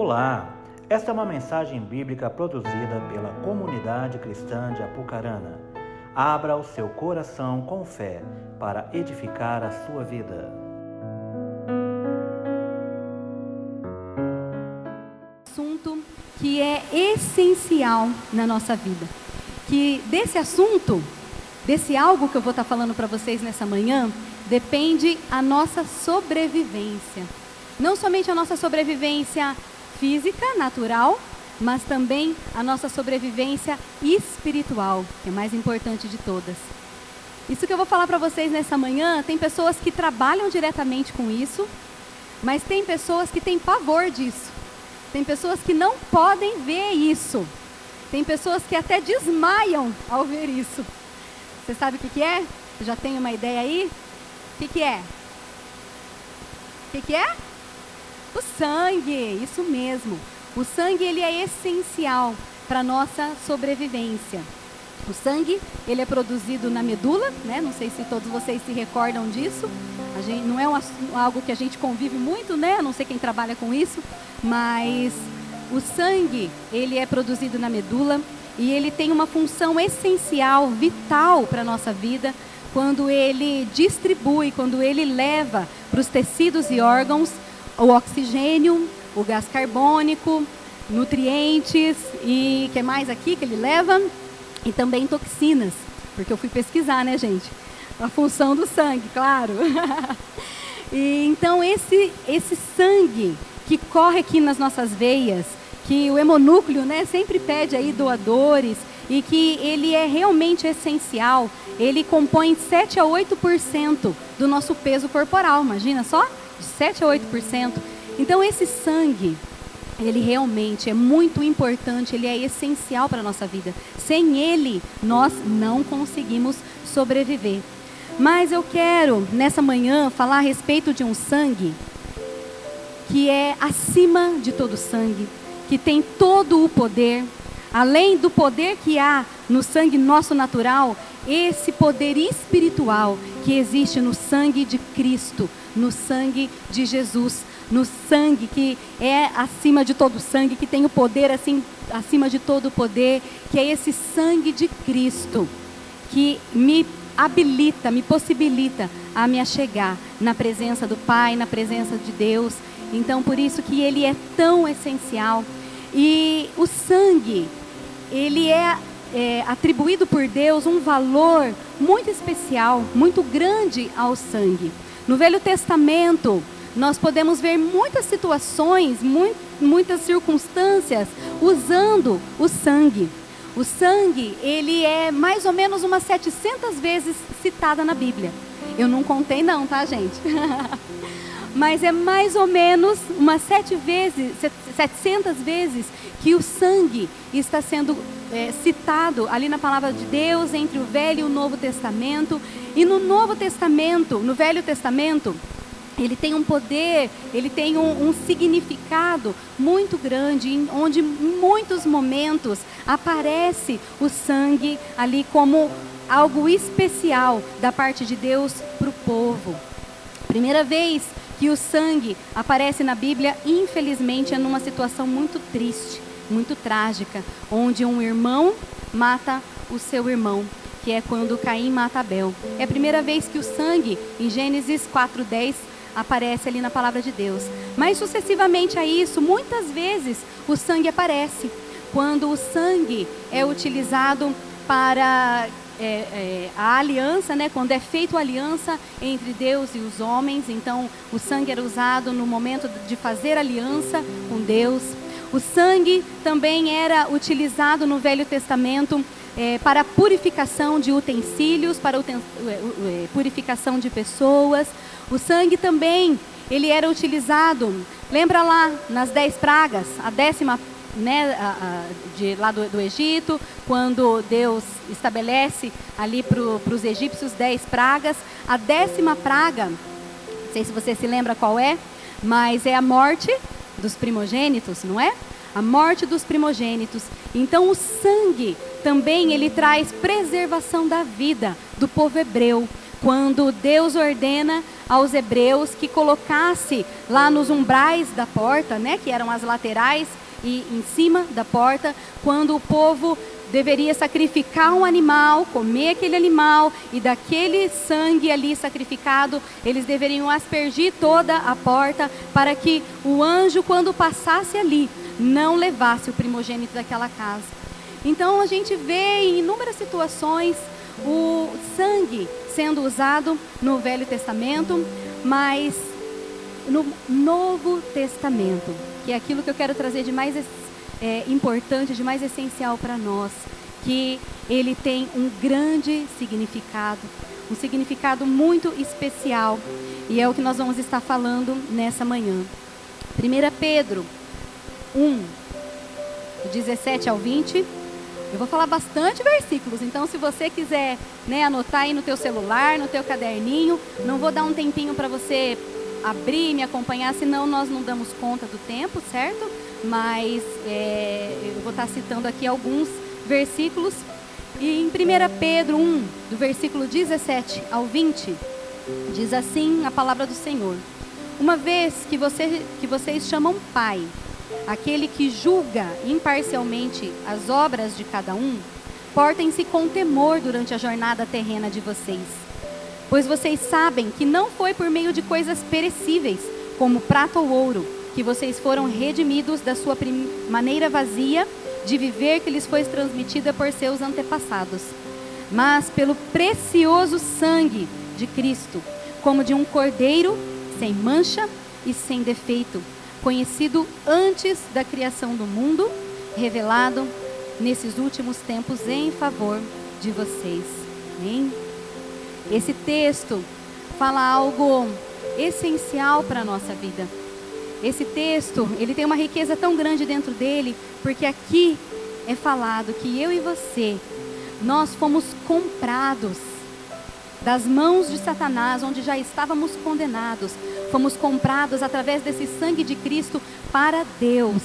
Olá, esta é uma mensagem bíblica produzida pela comunidade cristã de Apucarana. Abra o seu coração com fé para edificar a sua vida. Assunto que é essencial na nossa vida. Que desse assunto, desse algo que eu vou estar falando para vocês nessa manhã, depende a nossa sobrevivência. Não somente a nossa sobrevivência física, natural, mas também a nossa sobrevivência espiritual, que é mais importante de todas. Isso que eu vou falar para vocês nessa manhã, tem pessoas que trabalham diretamente com isso, mas tem pessoas que têm pavor disso. Tem pessoas que não podem ver isso. Tem pessoas que até desmaiam ao ver isso. Você sabe o que, que é? Já tem uma ideia aí? O que, que é? O que, que é? O sangue, isso mesmo. O sangue ele é essencial para nossa sobrevivência. O sangue ele é produzido na medula, né? Não sei se todos vocês se recordam disso. A gente, não é um, algo que a gente convive muito, né? Não sei quem trabalha com isso, mas o sangue ele é produzido na medula e ele tem uma função essencial, vital para a nossa vida, quando ele distribui, quando ele leva para os tecidos e órgãos o oxigênio, o gás carbônico, nutrientes e que mais aqui que ele leva? E também toxinas, porque eu fui pesquisar, né, gente? A função do sangue, claro. e, então esse esse sangue que corre aqui nas nossas veias, que o hemonúcleo, né, sempre pede aí doadores e que ele é realmente essencial. Ele compõe 7 a 8% do nosso peso corporal, imagina só? De 7 a 8%. Então esse sangue, ele realmente é muito importante, ele é essencial para a nossa vida. Sem ele, nós não conseguimos sobreviver. Mas eu quero, nessa manhã, falar a respeito de um sangue que é acima de todo sangue, que tem todo o poder, além do poder que há no sangue nosso natural, esse poder espiritual que existe no sangue de Cristo, no sangue de Jesus, no sangue que é acima de todo sangue, que tem o poder assim acima de todo poder, que é esse sangue de Cristo que me habilita, me possibilita a me achegar na presença do Pai, na presença de Deus. Então, por isso que ele é tão essencial. E o sangue, ele é, é atribuído por Deus um valor muito especial, muito grande ao sangue. No Velho Testamento, nós podemos ver muitas situações, muitas circunstâncias usando o sangue. O sangue, ele é mais ou menos umas 700 vezes citada na Bíblia. Eu não contei não, tá, gente? Mas é mais ou menos umas sete vezes, 700 vezes que o sangue está sendo é, citado ali na palavra de Deus entre o Velho e o Novo Testamento. E no Novo Testamento, no Velho Testamento, ele tem um poder, ele tem um, um, significado muito grande, onde em muitos momentos aparece o sangue ali como algo especial da parte de Deus para o povo. Primeira vez que o sangue aparece na Bíblia, infelizmente, é numa situação muito triste, muito trágica, onde um irmão mata o seu irmão que é quando Caim mata Abel. É a primeira vez que o sangue, em Gênesis 4:10, aparece ali na palavra de Deus. Mas sucessivamente a isso, muitas vezes o sangue aparece. Quando o sangue é utilizado para é, é, a aliança, né? quando é feita a aliança entre Deus e os homens, então o sangue era usado no momento de fazer aliança com Deus. O sangue também era utilizado no Velho Testamento é, para purificação de utensílios, para uten é, é, purificação de pessoas. O sangue também, ele era utilizado, lembra lá nas dez pragas, a décima né, a, a, de, lá do, do, Egito, quando Deus estabelece ali para os egípcios dez pragas. A décima praga, não sei se você se lembra qual é, mas é a morte dos primogênitos, não é? A morte dos primogênitos. Então o sangue também ele traz preservação da vida do povo hebreu. quando Deus ordena aos hebreus que colocasse lá nos umbrais da porta, né, que eram as laterais e em cima da porta, quando o povo deveria sacrificar um animal, comer aquele animal e daquele sangue ali sacrificado, eles deveriam aspergir toda a porta para que o anjo, quando passasse ali, não levasse o primogênito daquela casa. Então a gente vê em inúmeras situações o sangue sendo usado no Velho Testamento, mas no Novo Testamento, que é aquilo que eu quero trazer de mais é, importante, de mais essencial para nós, que ele tem um grande significado, um significado muito especial, e é o que nós vamos estar falando nessa manhã. 1 Pedro 1, 17 ao 20. Eu vou falar bastante versículos, então se você quiser né, anotar aí no teu celular, no teu caderninho, não vou dar um tempinho para você abrir, me acompanhar, senão nós não damos conta do tempo, certo? Mas é, eu vou estar citando aqui alguns versículos. E em 1 Pedro 1, do versículo 17 ao 20, diz assim a palavra do Senhor: Uma vez que, você, que vocês chamam Pai, aquele que julga imparcialmente as obras de cada um, portem-se com temor durante a jornada terrena de vocês. Pois vocês sabem que não foi por meio de coisas perecíveis, como prata ou ouro, que vocês foram redimidos da sua maneira vazia de viver que lhes foi transmitida por seus antepassados, mas pelo precioso sangue de Cristo, como de um cordeiro sem mancha e sem defeito conhecido antes da criação do mundo, revelado nesses últimos tempos em favor de vocês. Amém? Esse texto fala algo essencial para a nossa vida. Esse texto, ele tem uma riqueza tão grande dentro dele, porque aqui é falado que eu e você, nós fomos comprados das mãos de Satanás, onde já estávamos condenados, fomos comprados através desse sangue de Cristo para Deus,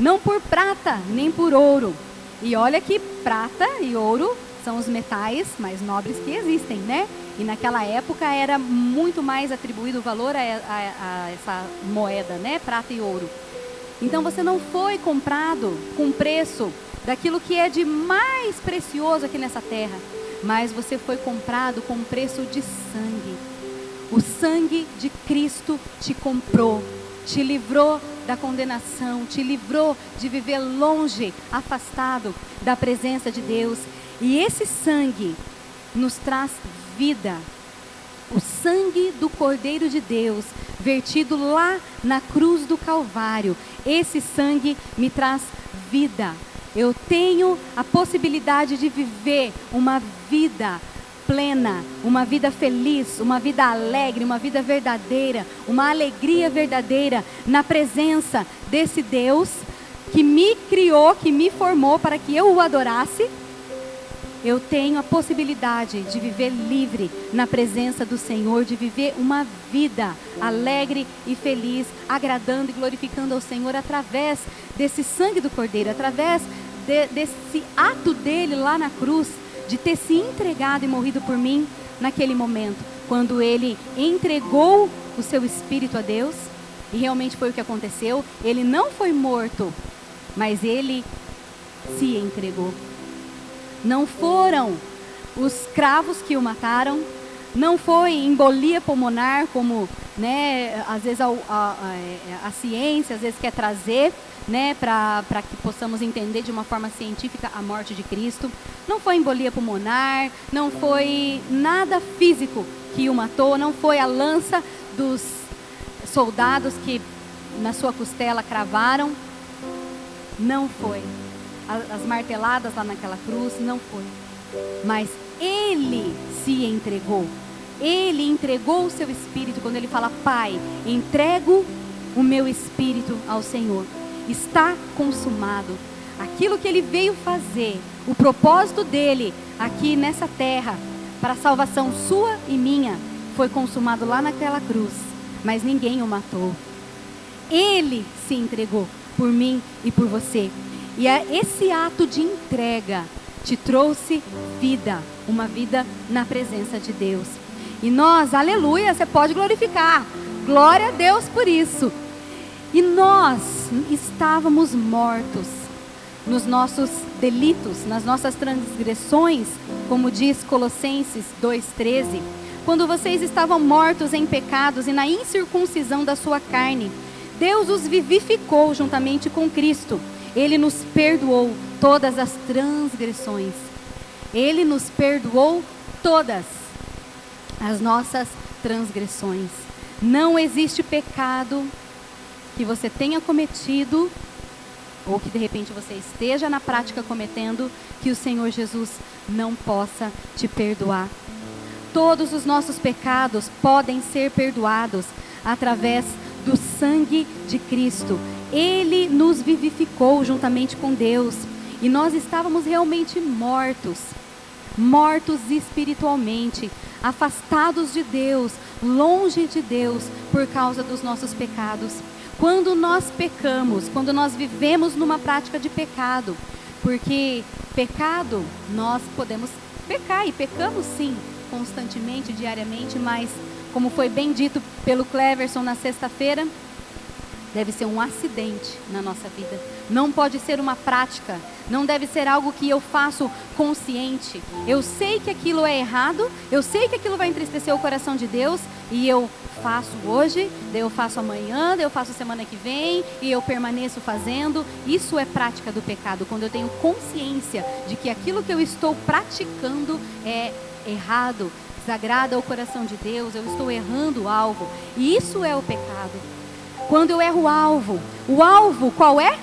não por prata nem por ouro. E olha que prata e ouro são os metais mais nobres que existem, né? E naquela época era muito mais atribuído valor a, a, a essa moeda, né? Prata e ouro. Então você não foi comprado com preço daquilo que é de mais precioso aqui nessa terra, mas você foi comprado com preço de sangue o sangue de Cristo te comprou, te livrou da condenação, te livrou de viver longe, afastado da presença de Deus. E esse sangue nos traz vida. O sangue do Cordeiro de Deus, vertido lá na cruz do Calvário, esse sangue me traz vida. Eu tenho a possibilidade de viver uma vida plena, uma vida feliz, uma vida alegre, uma vida verdadeira, uma alegria verdadeira na presença desse Deus que me criou, que me formou para que eu o adorasse. Eu tenho a possibilidade de viver livre na presença do Senhor, de viver uma vida alegre e feliz, agradando e glorificando ao Senhor através desse sangue do Cordeiro, através de, desse ato dele lá na cruz de ter se entregado e morrido por mim naquele momento, quando ele entregou o seu espírito a Deus, e realmente foi o que aconteceu. Ele não foi morto, mas ele se entregou. Não foram os cravos que o mataram, não foi embolia pulmonar, como né, às vezes a, a, a, a ciência às vezes quer trazer, né, para que possamos entender de uma forma científica a morte de Cristo. Não foi embolia pulmonar, não foi nada físico que o matou, não foi a lança dos soldados que na sua costela cravaram. Não foi. As marteladas lá naquela cruz, não foi. Mas ele se entregou. Ele entregou o seu espírito quando ele fala: Pai, entrego o meu espírito ao Senhor está consumado. Aquilo que ele veio fazer, o propósito dele aqui nessa terra, para a salvação sua e minha, foi consumado lá naquela cruz, mas ninguém o matou. Ele se entregou por mim e por você. E é esse ato de entrega te trouxe vida, uma vida na presença de Deus. E nós, aleluia, você pode glorificar. Glória a Deus por isso. E nós estávamos mortos nos nossos delitos, nas nossas transgressões, como diz Colossenses 2,13. Quando vocês estavam mortos em pecados e na incircuncisão da sua carne, Deus os vivificou juntamente com Cristo. Ele nos perdoou todas as transgressões. Ele nos perdoou todas as nossas transgressões. Não existe pecado que você tenha cometido ou que de repente você esteja na prática cometendo que o Senhor Jesus não possa te perdoar. Todos os nossos pecados podem ser perdoados através do sangue de Cristo. Ele nos vivificou juntamente com Deus e nós estávamos realmente mortos mortos espiritualmente, afastados de Deus, longe de Deus por causa dos nossos pecados. Quando nós pecamos, quando nós vivemos numa prática de pecado, porque pecado nós podemos pecar e pecamos sim, constantemente, diariamente, mas como foi bem dito pelo Cleverson na sexta-feira, deve ser um acidente na nossa vida. Não pode ser uma prática, não deve ser algo que eu faço consciente. Eu sei que aquilo é errado, eu sei que aquilo vai entristecer o coração de Deus e eu faço hoje, daí eu faço amanhã, daí eu faço semana que vem e eu permaneço fazendo. Isso é prática do pecado, quando eu tenho consciência de que aquilo que eu estou praticando é errado, desagrada o coração de Deus, eu estou errando algo. E isso é o pecado. Quando eu erro o alvo, o alvo qual é?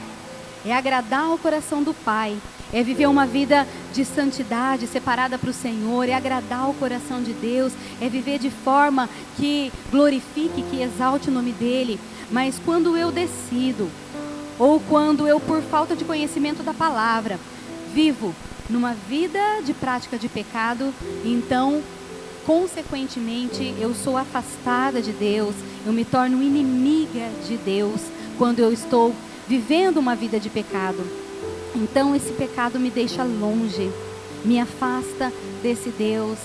É agradar o coração do Pai, é viver uma vida de santidade, separada para o Senhor, é agradar o coração de Deus, é viver de forma que glorifique, que exalte o nome dEle. Mas quando eu decido, ou quando eu, por falta de conhecimento da palavra, vivo numa vida de prática de pecado, então consequentemente, eu sou afastada de Deus, eu me torno inimiga de Deus quando eu estou vivendo uma vida de pecado. Então, esse pecado me deixa longe, me afasta desse Deus.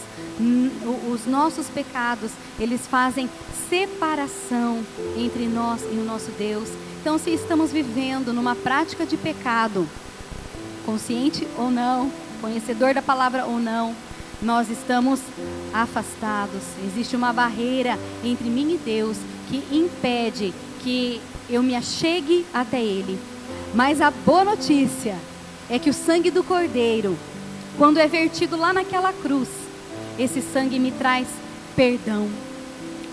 Os nossos pecados, eles fazem separação entre nós e o nosso Deus. Então, se estamos vivendo numa prática de pecado, consciente ou não, conhecedor da palavra ou não, nós estamos afastados. Existe uma barreira entre mim e Deus que impede que eu me achegue até Ele. Mas a boa notícia é que o sangue do Cordeiro, quando é vertido lá naquela cruz, esse sangue me traz perdão.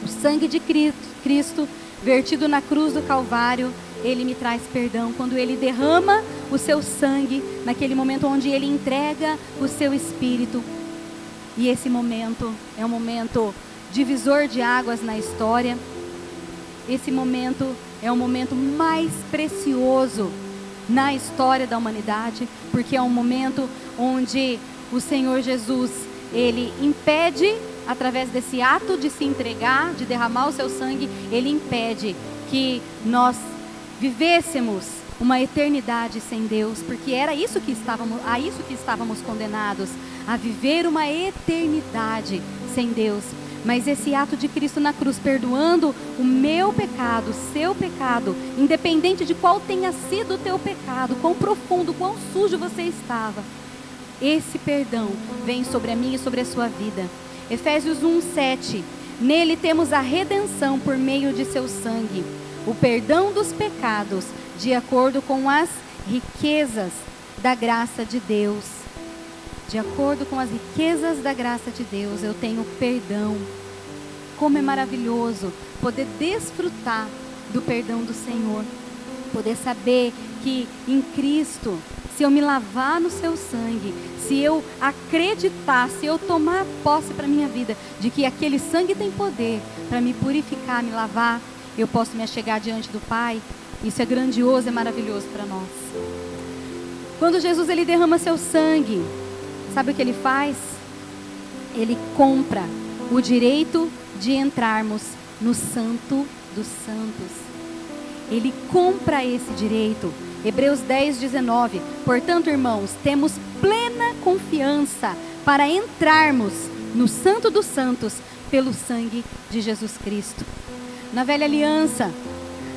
O sangue de Cristo, vertido na cruz do Calvário, ele me traz perdão. Quando ele derrama o seu sangue, naquele momento onde ele entrega o seu espírito, e esse momento é um momento divisor de águas na história. Esse momento é o momento mais precioso na história da humanidade, porque é um momento onde o Senhor Jesus, ele impede através desse ato de se entregar, de derramar o seu sangue, ele impede que nós vivêssemos uma eternidade sem Deus, porque era isso que estávamos, a isso que estávamos condenados, a viver uma eternidade sem Deus. Mas esse ato de Cristo na cruz, perdoando o meu pecado, o seu pecado, independente de qual tenha sido o teu pecado, quão profundo, quão sujo você estava, esse perdão vem sobre a minha e sobre a sua vida. Efésios 1:7. Nele temos a redenção por meio de seu sangue, o perdão dos pecados de acordo com as riquezas da graça de Deus. De acordo com as riquezas da graça de Deus, eu tenho perdão. Como é maravilhoso poder desfrutar do perdão do Senhor, poder saber que em Cristo, se eu me lavar no seu sangue, se eu acreditar, se eu tomar posse para minha vida de que aquele sangue tem poder para me purificar, me lavar, eu posso me achegar diante do Pai isso é grandioso, é maravilhoso para nós. Quando Jesus ele derrama seu sangue, sabe o que ele faz? Ele compra o direito de entrarmos no Santo dos Santos. Ele compra esse direito. Hebreus 10, 19. Portanto, irmãos, temos plena confiança para entrarmos no Santo dos Santos pelo sangue de Jesus Cristo. Na velha aliança,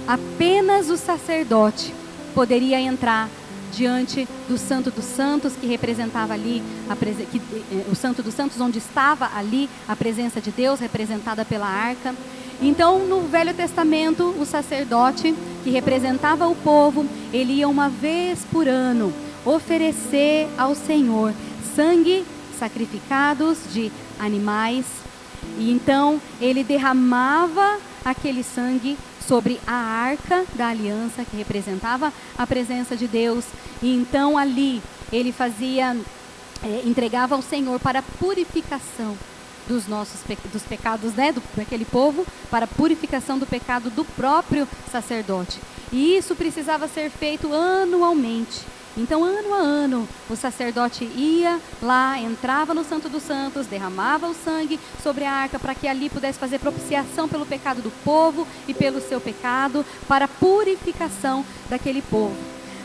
apenas o sacerdote poderia entrar diante do Santo dos Santos, que representava ali a que, eh, o Santo dos Santos, onde estava ali a presença de Deus, representada pela arca. Então, no Velho Testamento, o sacerdote que representava o povo, ele ia uma vez por ano oferecer ao Senhor sangue sacrificados de animais. E então ele derramava aquele sangue sobre a arca da aliança que representava a presença de Deus. E então ali ele fazia, é, entregava ao Senhor para purificação dos nossos dos pecados né, do, daquele povo, para purificação do pecado do próprio sacerdote. E isso precisava ser feito anualmente. Então, ano a ano, o sacerdote ia lá, entrava no Santo dos Santos, derramava o sangue sobre a arca para que ali pudesse fazer propiciação pelo pecado do povo e pelo seu pecado, para purificação daquele povo.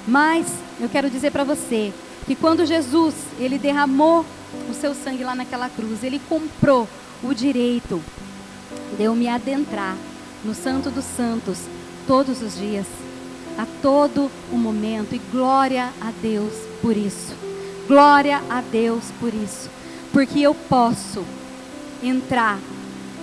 Mas eu quero dizer para você que quando Jesus, ele derramou o seu sangue lá naquela cruz, ele comprou o direito de eu me adentrar no Santo dos Santos todos os dias a todo o momento. E glória a Deus por isso. Glória a Deus por isso. Porque eu posso entrar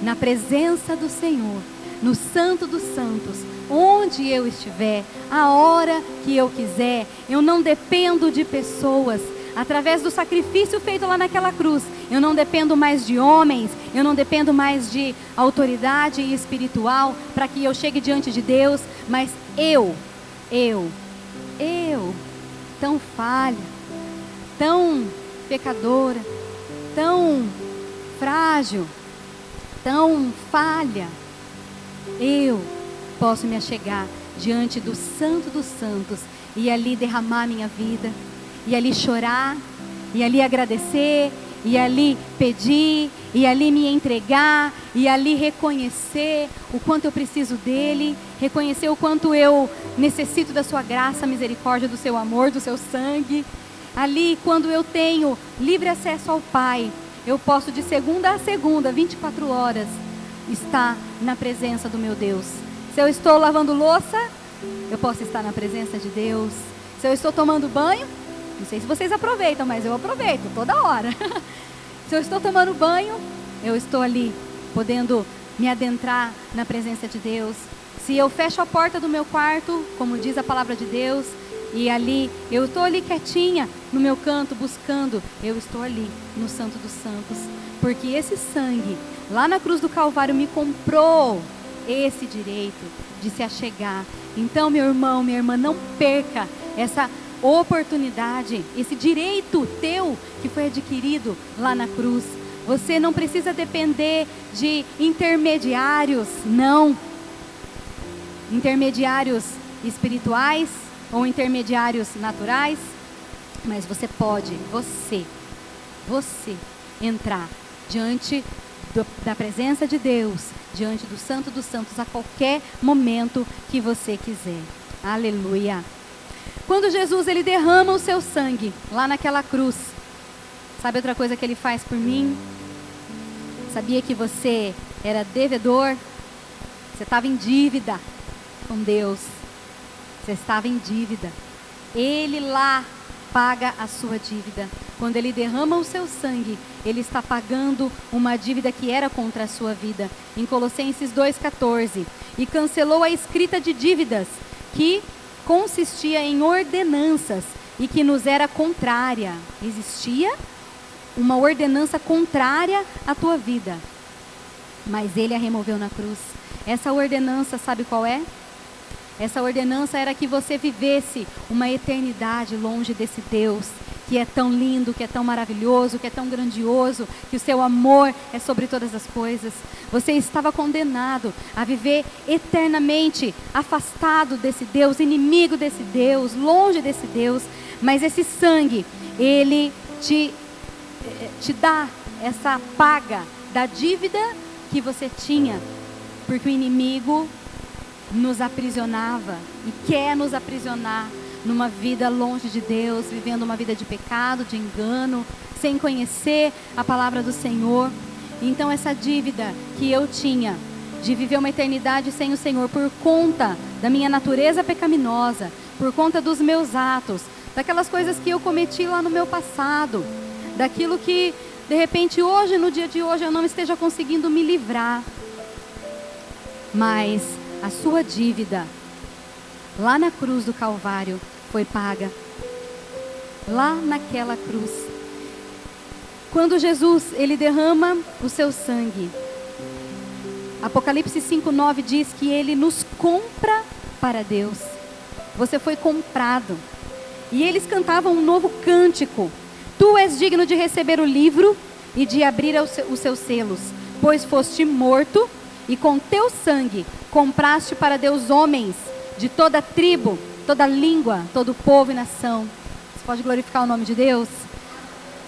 na presença do Senhor, no Santo dos Santos, onde eu estiver, a hora que eu quiser. Eu não dependo de pessoas. Através do sacrifício feito lá naquela cruz, eu não dependo mais de homens, eu não dependo mais de autoridade espiritual para que eu chegue diante de Deus, mas eu eu, eu, tão falha, tão pecadora, tão frágil, tão falha, eu posso me achegar diante do Santo dos Santos e ali derramar minha vida, e ali chorar, e ali agradecer, e ali pedir, e ali me entregar, e ali reconhecer o quanto eu preciso dele, reconhecer o quanto eu necessito da sua graça, misericórdia, do seu amor, do seu sangue. Ali, quando eu tenho livre acesso ao Pai, eu posso de segunda a segunda, 24 horas, estar na presença do meu Deus. Se eu estou lavando louça, eu posso estar na presença de Deus. Se eu estou tomando banho, não sei se vocês aproveitam, mas eu aproveito toda hora. se eu estou tomando banho, eu estou ali podendo me adentrar na presença de Deus. Se eu fecho a porta do meu quarto, como diz a palavra de Deus, e ali eu estou ali quietinha no meu canto buscando, eu estou ali no Santo dos Santos, porque esse sangue lá na cruz do Calvário me comprou esse direito de se achegar. Então, meu irmão, minha irmã, não perca essa oportunidade, esse direito teu que foi adquirido lá na cruz. Você não precisa depender de intermediários, não. Intermediários espirituais ou intermediários naturais, mas você pode, você, você entrar diante do, da presença de Deus, diante do Santo dos Santos a qualquer momento que você quiser. Aleluia. Quando Jesus ele derrama o seu sangue lá naquela cruz, sabe outra coisa que ele faz por mim? Sabia que você era devedor? Você estava em dívida com Deus. Você estava em dívida. Ele lá paga a sua dívida. Quando ele derrama o seu sangue, ele está pagando uma dívida que era contra a sua vida. Em Colossenses 2,14. E cancelou a escrita de dívidas que consistia em ordenanças e que nos era contrária. Existia uma ordenança contrária à tua vida, mas ele a removeu na cruz. Essa ordenança, sabe qual é? Essa ordenança era que você vivesse uma eternidade longe desse Deus que é tão lindo, que é tão maravilhoso, que é tão grandioso, que o seu amor é sobre todas as coisas. Você estava condenado a viver eternamente afastado desse Deus, inimigo desse Deus, longe desse Deus, mas esse sangue, ele te, eh, te dá essa paga da dívida que você tinha, porque o inimigo nos aprisionava e quer nos aprisionar numa vida longe de Deus, vivendo uma vida de pecado, de engano, sem conhecer a palavra do Senhor. Então, essa dívida que eu tinha de viver uma eternidade sem o Senhor por conta da minha natureza pecaminosa, por conta dos meus atos, daquelas coisas que eu cometi lá no meu passado, daquilo que de repente hoje, no dia de hoje, eu não esteja conseguindo me livrar. Mas a sua dívida lá na cruz do Calvário foi paga. Lá naquela cruz. Quando Jesus, ele derrama o seu sangue. Apocalipse 5:9 diz que ele nos compra para Deus. Você foi comprado. E eles cantavam um novo cântico. Tu és digno de receber o livro e de abrir os seus selos, pois foste morto e com teu sangue compraste para Deus homens de toda tribo, toda língua, todo povo e nação. Você pode glorificar o nome de Deus?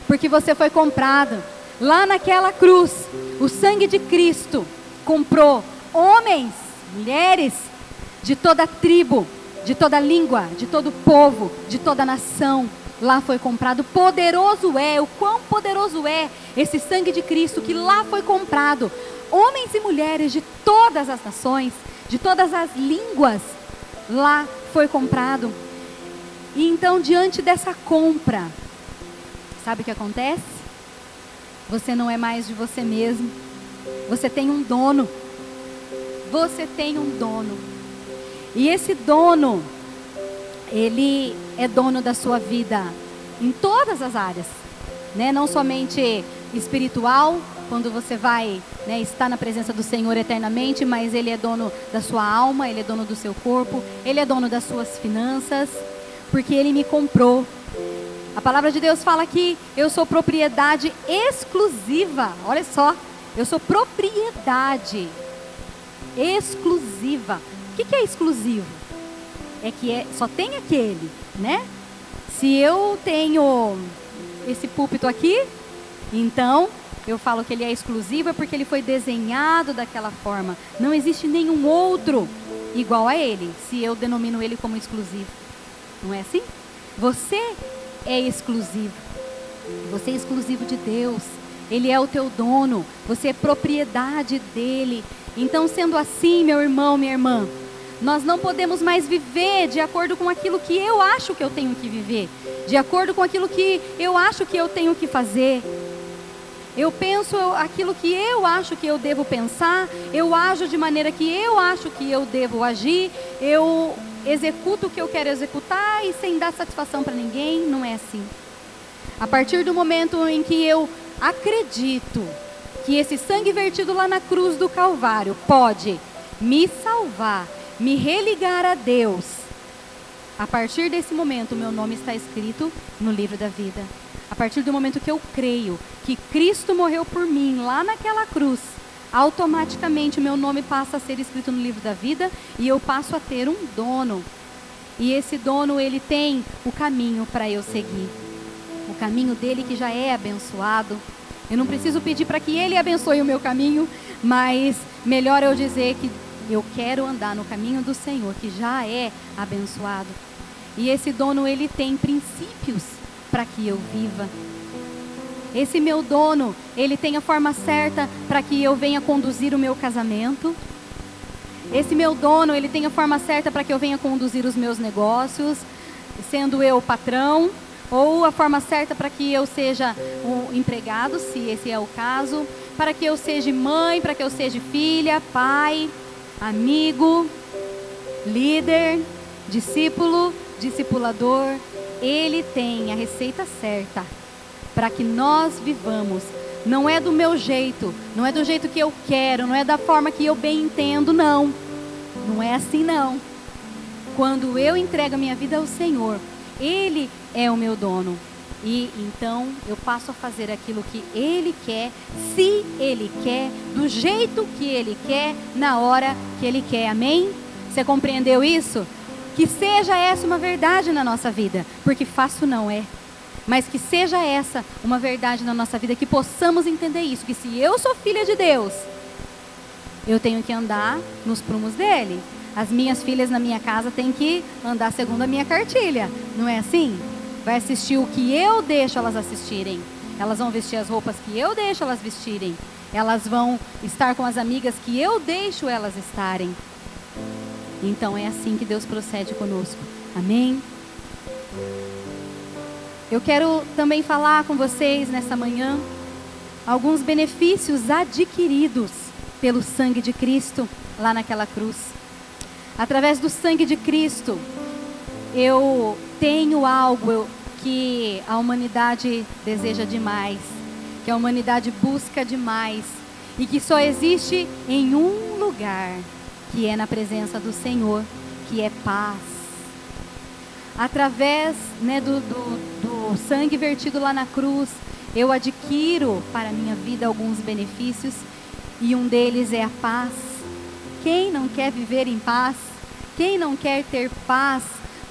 Porque você foi comprado. Lá naquela cruz, o sangue de Cristo comprou homens, mulheres de toda tribo, de toda língua, de todo povo, de toda nação. Lá foi comprado. Poderoso é, o quão poderoso é esse sangue de Cristo que lá foi comprado. Homens e mulheres de todas as nações, de todas as línguas, lá foi comprado. E então, diante dessa compra, sabe o que acontece? Você não é mais de você mesmo. Você tem um dono. Você tem um dono. E esse dono, ele é dono da sua vida em todas as áreas, né? Não somente espiritual, quando você vai né, estar na presença do Senhor eternamente, mas Ele é dono da sua alma, Ele é dono do seu corpo, Ele é dono das suas finanças, porque Ele me comprou. A palavra de Deus fala que eu sou propriedade exclusiva. Olha só, eu sou propriedade exclusiva. O que, que é exclusivo? É que é, só tem aquele, né? Se eu tenho esse púlpito aqui, então eu falo que ele é exclusivo é porque ele foi desenhado daquela forma. Não existe nenhum outro igual a ele, se eu denomino ele como exclusivo. Não é assim? Você é exclusivo. Você é exclusivo de Deus. Ele é o teu dono. Você é propriedade dele. Então, sendo assim, meu irmão, minha irmã, nós não podemos mais viver de acordo com aquilo que eu acho que eu tenho que viver, de acordo com aquilo que eu acho que eu tenho que fazer. Eu penso aquilo que eu acho que eu devo pensar, eu ajo de maneira que eu acho que eu devo agir, eu executo o que eu quero executar e sem dar satisfação para ninguém, não é assim. A partir do momento em que eu acredito que esse sangue vertido lá na cruz do Calvário pode me salvar, me religar a Deus, a partir desse momento, meu nome está escrito no livro da vida. A partir do momento que eu creio que Cristo morreu por mim lá naquela cruz, automaticamente meu nome passa a ser escrito no livro da vida e eu passo a ter um dono. E esse dono, ele tem o caminho para eu seguir. O caminho dele que já é abençoado. Eu não preciso pedir para que ele abençoe o meu caminho, mas melhor eu dizer que eu quero andar no caminho do Senhor, que já é abençoado. E esse dono, ele tem princípios para que eu viva. Esse meu dono, ele tem a forma certa para que eu venha conduzir o meu casamento. Esse meu dono, ele tem a forma certa para que eu venha conduzir os meus negócios, sendo eu patrão, ou a forma certa para que eu seja o empregado, se esse é o caso, para que eu seja mãe, para que eu seja filha, pai, amigo, líder, discípulo, discipulador, ele tem a receita certa para que nós vivamos. Não é do meu jeito, não é do jeito que eu quero, não é da forma que eu bem entendo, não. Não é assim, não. Quando eu entrego a minha vida ao Senhor, Ele é o meu dono. E então eu passo a fazer aquilo que Ele quer, se Ele quer, do jeito que Ele quer, na hora que Ele quer. Amém? Você compreendeu isso? Que seja essa uma verdade na nossa vida, porque fácil não é. Mas que seja essa uma verdade na nossa vida, que possamos entender isso, que se eu sou filha de Deus, eu tenho que andar nos prumos dele. As minhas filhas na minha casa têm que andar segundo a minha cartilha, não é assim? Vai assistir o que eu deixo elas assistirem. Elas vão vestir as roupas que eu deixo elas vestirem. elas vão estar com as amigas que eu deixo elas estarem. Então é assim que Deus procede conosco. Amém? Eu quero também falar com vocês nessa manhã alguns benefícios adquiridos pelo sangue de Cristo lá naquela cruz. Através do sangue de Cristo, eu tenho algo que a humanidade deseja demais, que a humanidade busca demais e que só existe em um lugar, que é na presença do Senhor, que é paz. Através né, do, do, do sangue vertido lá na cruz, eu adquiro para a minha vida alguns benefícios e um deles é a paz. Quem não quer viver em paz? Quem não quer ter paz?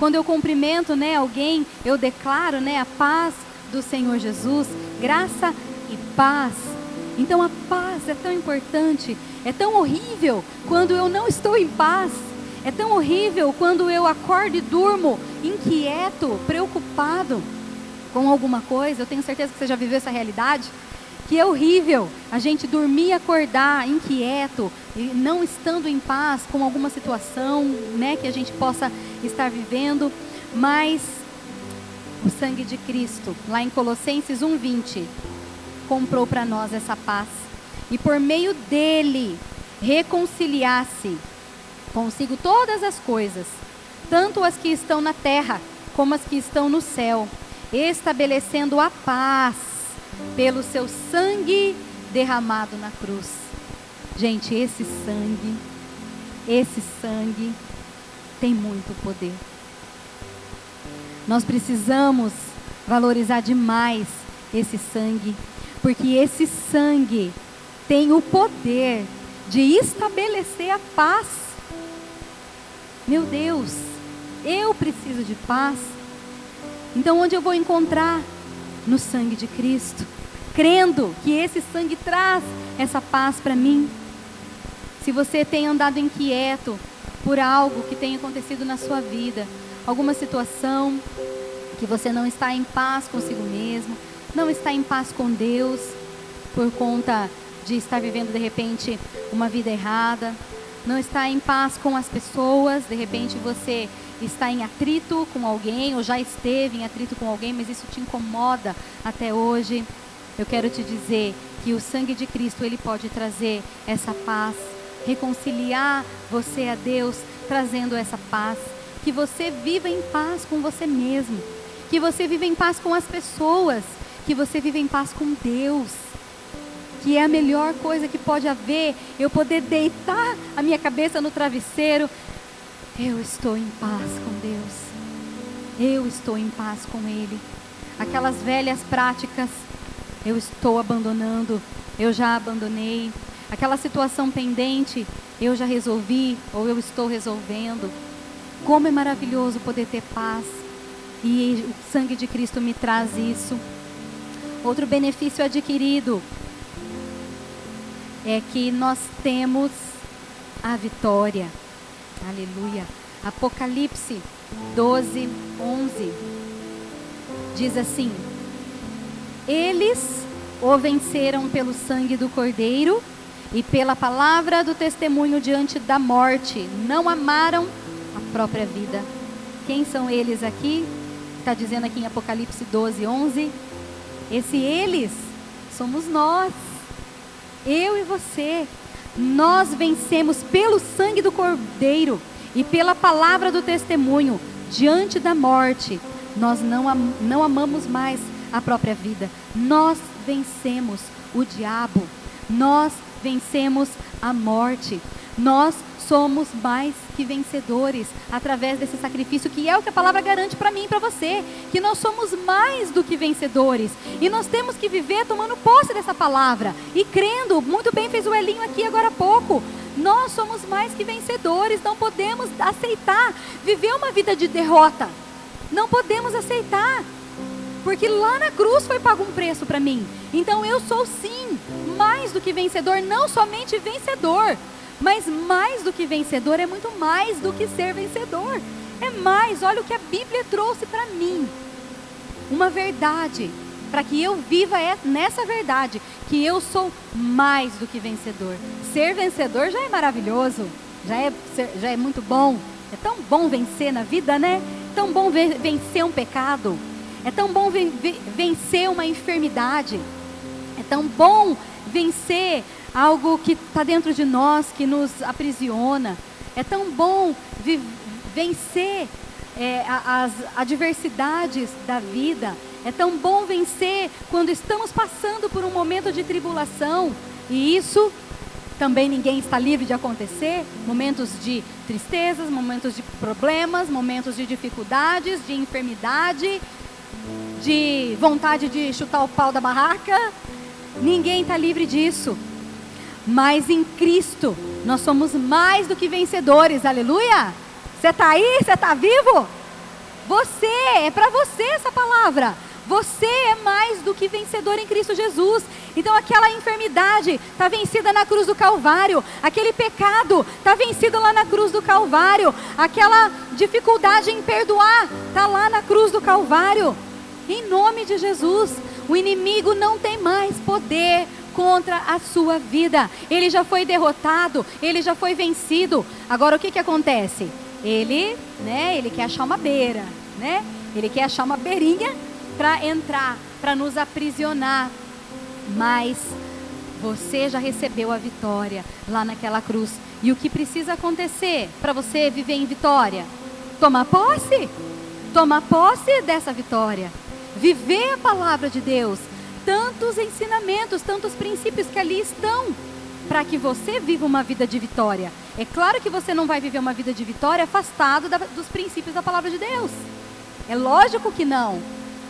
Quando eu cumprimento, né, alguém, eu declaro, né, a paz do Senhor Jesus, graça e paz. Então a paz é tão importante, é tão horrível quando eu não estou em paz. É tão horrível quando eu acordo e durmo inquieto, preocupado com alguma coisa. Eu tenho certeza que você já viveu essa realidade que é horrível a gente dormir e acordar inquieto, não estando em paz com alguma situação, né, que a gente possa estar vivendo, mas o sangue de Cristo, lá em Colossenses 1:20, comprou para nós essa paz. E por meio dele reconciliasse consigo todas as coisas, tanto as que estão na terra como as que estão no céu, estabelecendo a paz pelo seu sangue derramado na cruz. Gente, esse sangue, esse sangue tem muito poder. Nós precisamos valorizar demais esse sangue, porque esse sangue tem o poder de estabelecer a paz. Meu Deus, eu preciso de paz. Então, onde eu vou encontrar? No sangue de Cristo, crendo que esse sangue traz essa paz para mim. Se você tem andado inquieto por algo que tem acontecido na sua vida, alguma situação que você não está em paz consigo mesmo, não está em paz com Deus, por conta de estar vivendo de repente uma vida errada, não está em paz com as pessoas, de repente você está em atrito com alguém ou já esteve em atrito com alguém, mas isso te incomoda até hoje. Eu quero te dizer que o sangue de Cristo ele pode trazer essa paz, reconciliar você a Deus, trazendo essa paz, que você viva em paz com você mesmo, que você viva em paz com as pessoas, que você viva em paz com Deus. Que é a melhor coisa que pode haver, eu poder deitar a minha cabeça no travesseiro, eu estou em paz com Deus. Eu estou em paz com Ele. Aquelas velhas práticas, eu estou abandonando, eu já abandonei. Aquela situação pendente, eu já resolvi ou eu estou resolvendo. Como é maravilhoso poder ter paz. E o sangue de Cristo me traz isso. Outro benefício adquirido é que nós temos a vitória. Aleluia. Apocalipse 12, 11. Diz assim: Eles o venceram pelo sangue do Cordeiro e pela palavra do testemunho diante da morte. Não amaram a própria vida. Quem são eles aqui? Está dizendo aqui em Apocalipse 12, 11. Esse eles somos nós. Eu e você nós vencemos pelo sangue do Cordeiro e pela palavra do testemunho diante da morte. Nós não, am não amamos mais a própria vida. Nós vencemos o diabo. Nós vencemos a morte. Nós somos mais que vencedores através desse sacrifício, que é o que a palavra garante para mim e para você, que nós somos mais do que vencedores. E nós temos que viver tomando posse dessa palavra e crendo. Muito bem fez o Elinho aqui agora há pouco. Nós somos mais que vencedores, não podemos aceitar viver uma vida de derrota. Não podemos aceitar. Porque lá na cruz foi pago um preço para mim. Então eu sou sim mais do que vencedor, não somente vencedor, mas mais do que vencedor é muito mais do que ser vencedor. É mais, olha o que a Bíblia trouxe para mim. Uma verdade para que eu viva nessa verdade, que eu sou mais do que vencedor. Ser vencedor já é maravilhoso, já é, já é muito bom. É tão bom vencer na vida, né? É tão bom vencer um pecado. É tão bom vencer uma enfermidade. É tão bom vencer algo que está dentro de nós, que nos aprisiona. É tão bom vencer é, as adversidades da vida. É tão bom vencer quando estamos passando por um momento de tribulação. E isso também ninguém está livre de acontecer. Momentos de tristezas, momentos de problemas, momentos de dificuldades, de enfermidade, de vontade de chutar o pau da barraca. Ninguém está livre disso. Mas em Cristo nós somos mais do que vencedores. Aleluia! Você está aí? Você está vivo? Você, é para você essa palavra. Você é mais do que vencedor em Cristo Jesus. Então aquela enfermidade está vencida na cruz do Calvário. Aquele pecado está vencido lá na cruz do Calvário. Aquela dificuldade em perdoar está lá na cruz do Calvário. Em nome de Jesus, o inimigo não tem mais poder contra a sua vida. Ele já foi derrotado, ele já foi vencido. Agora o que, que acontece? Ele, né, ele quer achar uma beira, né? Ele quer achar uma beirinha para entrar, para nos aprisionar. Mas você já recebeu a vitória lá naquela cruz. E o que precisa acontecer para você viver em vitória? Tomar posse. Tomar posse dessa vitória. Viver a palavra de Deus. Tantos ensinamentos, tantos princípios que ali estão para que você viva uma vida de vitória. É claro que você não vai viver uma vida de vitória afastado da, dos princípios da palavra de Deus. É lógico que não.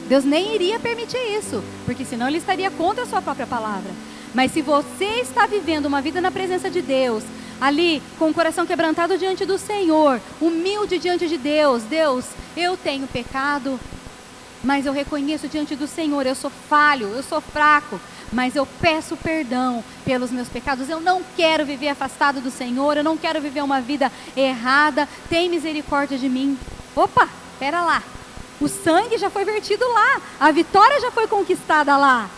Deus nem iria permitir isso, porque senão ele estaria contra a sua própria palavra. Mas se você está vivendo uma vida na presença de Deus, ali com o coração quebrantado diante do Senhor, humilde diante de Deus, Deus, eu tenho pecado, mas eu reconheço diante do Senhor, eu sou falho, eu sou fraco, mas eu peço perdão pelos meus pecados. Eu não quero viver afastado do Senhor, eu não quero viver uma vida errada. Tem misericórdia de mim. Opa, espera lá. O sangue já foi vertido lá, a vitória já foi conquistada lá.